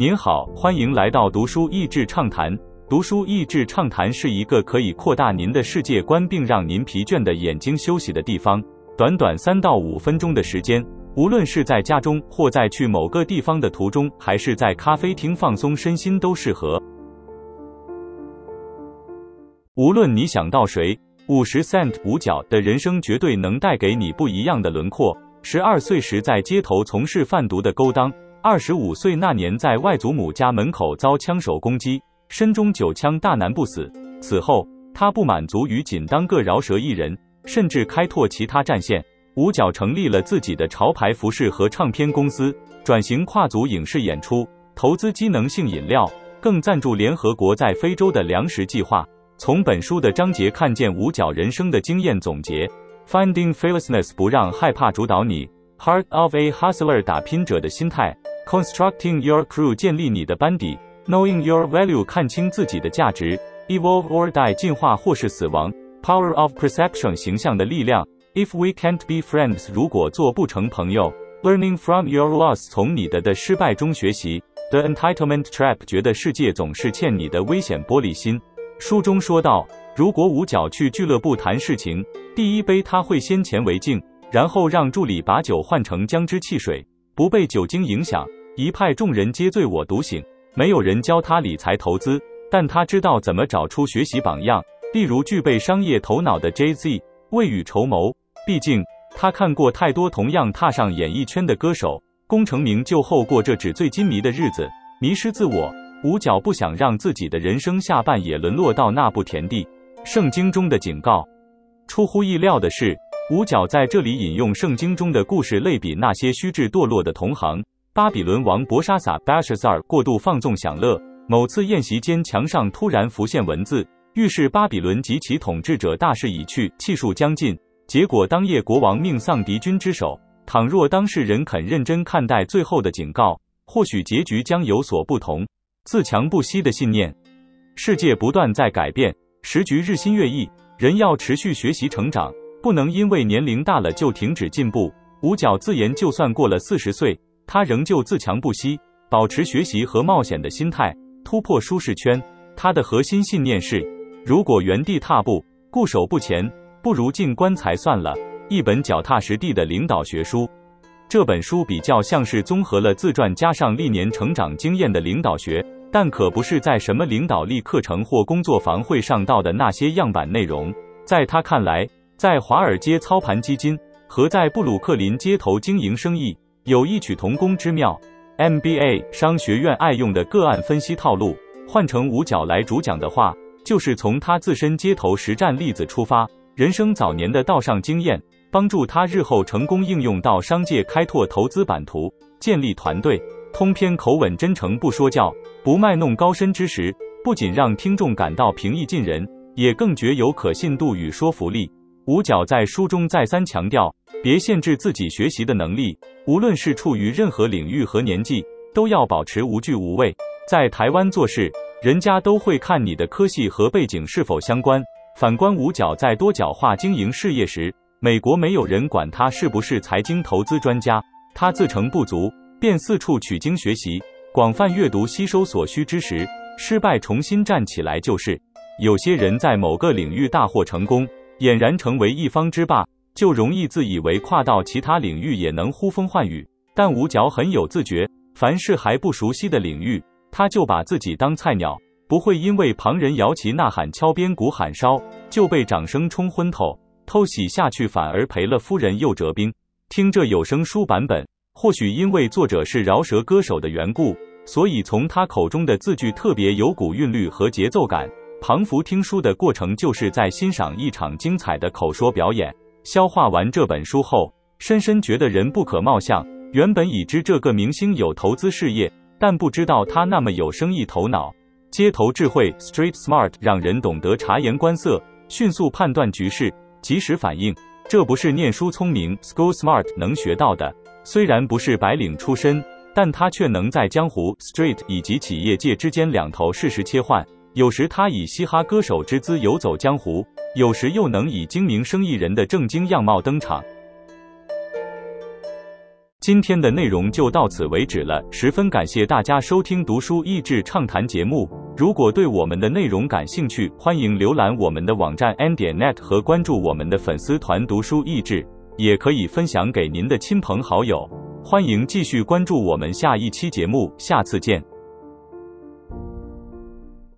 您好，欢迎来到读书益智畅谈。读书益智畅谈是一个可以扩大您的世界观，并让您疲倦的眼睛休息的地方。短短三到五分钟的时间，无论是在家中，或在去某个地方的途中，还是在咖啡厅放松身心，都适合。无论你想到谁，五十 cent 五角的人生绝对能带给你不一样的轮廓。十二岁时在街头从事贩毒的勾当。二十五岁那年，在外祖母家门口遭枪手攻击，身中九枪，大难不死。此后，他不满足于仅当个饶舌艺人，甚至开拓其他战线。五角成立了自己的潮牌服饰和唱片公司，转型跨足影视演出，投资机能性饮料，更赞助联合国在非洲的粮食计划。从本书的章节看见五角人生的经验总结：Finding fearlessness，不让害怕主导你；Heart of a hustler，打拼者的心态。Constructing your crew，建立你的班底；Knowing your value，看清自己的价值；Evolve or die，进化或是死亡；Power of perception，形象的力量；If we can't be friends，如果做不成朋友；Learning from your loss，从你的的失败中学习；The entitlement trap，觉得世界总是欠你的危险玻璃心。书中说到，如果五角去俱乐部谈事情，第一杯他会先乾为敬，然后让助理把酒换成姜汁汽水，不被酒精影响。一派众人皆醉我独醒，没有人教他理财投资，但他知道怎么找出学习榜样，例如具备商业头脑的 Jay Z，未雨绸缪。毕竟他看过太多同样踏上演艺圈的歌手，功成名就后过着纸醉金迷的日子，迷失自我。五角不想让自己的人生下半也沦落到那步田地。圣经中的警告，出乎意料的是，五角在这里引用圣经中的故事类比那些虚掷堕落的同行。巴比伦王博沙撒 （Belshazzar） 过度放纵享乐。某次宴席间，墙上突然浮现文字，预示巴比伦及其统治者大势已去，气数将尽。结果当夜国王命丧敌军之手。倘若当事人肯认真看待最后的警告，或许结局将有所不同。自强不息的信念。世界不断在改变，时局日新月异，人要持续学习成长，不能因为年龄大了就停止进步。五角自言，就算过了四十岁。他仍旧自强不息，保持学习和冒险的心态，突破舒适圈。他的核心信念是：如果原地踏步、固守不前，不如进棺材算了。一本脚踏实地的领导学书。这本书比较像是综合了自传加上历年成长经验的领导学，但可不是在什么领导力课程或工作坊会上到的那些样板内容。在他看来，在华尔街操盘基金和在布鲁克林街头经营生意。有异曲同工之妙。MBA 商学院爱用的个案分析套路，换成五角来主讲的话，就是从他自身街头实战例子出发，人生早年的道上经验，帮助他日后成功应用到商界，开拓投资版图，建立团队。通篇口吻真诚，不说教，不卖弄高深知识，不仅让听众感到平易近人，也更觉有可信度与说服力。五角在书中再三强调。别限制自己学习的能力，无论是处于任何领域和年纪，都要保持无惧无畏。在台湾做事，人家都会看你的科系和背景是否相关。反观五角在多角化经营事业时，美国没有人管他是不是财经投资专家，他自成不足，便四处取经学习，广泛阅读吸收所需知识，失败重新站起来就是。有些人在某个领域大获成功，俨然成为一方之霸。就容易自以为跨到其他领域也能呼风唤雨，但五角很有自觉，凡是还不熟悉的领域，他就把自己当菜鸟，不会因为旁人摇旗呐喊、敲边鼓喊烧，就被掌声冲昏头，偷袭下去反而赔了夫人又折兵。听这有声书版本，或许因为作者是饶舌歌手的缘故，所以从他口中的字句特别有古韵律和节奏感，庞福听书的过程就是在欣赏一场精彩的口说表演。消化完这本书后，深深觉得人不可貌相。原本已知这个明星有投资事业，但不知道他那么有生意头脑。街头智慧 （Street Smart） 让人懂得察言观色，迅速判断局势，及时反应。这不是念书聪明 （School Smart） 能学到的。虽然不是白领出身，但他却能在江湖 （Street） 以及企业界之间两头适时切换。有时他以嘻哈歌手之姿游走江湖，有时又能以精明生意人的正经样貌登场。今天的内容就到此为止了，十分感谢大家收听《读书益智畅谈》节目。如果对我们的内容感兴趣，欢迎浏览我们的网站 n 点 net 和关注我们的粉丝团“读书益智”，也可以分享给您的亲朋好友。欢迎继续关注我们下一期节目，下次见。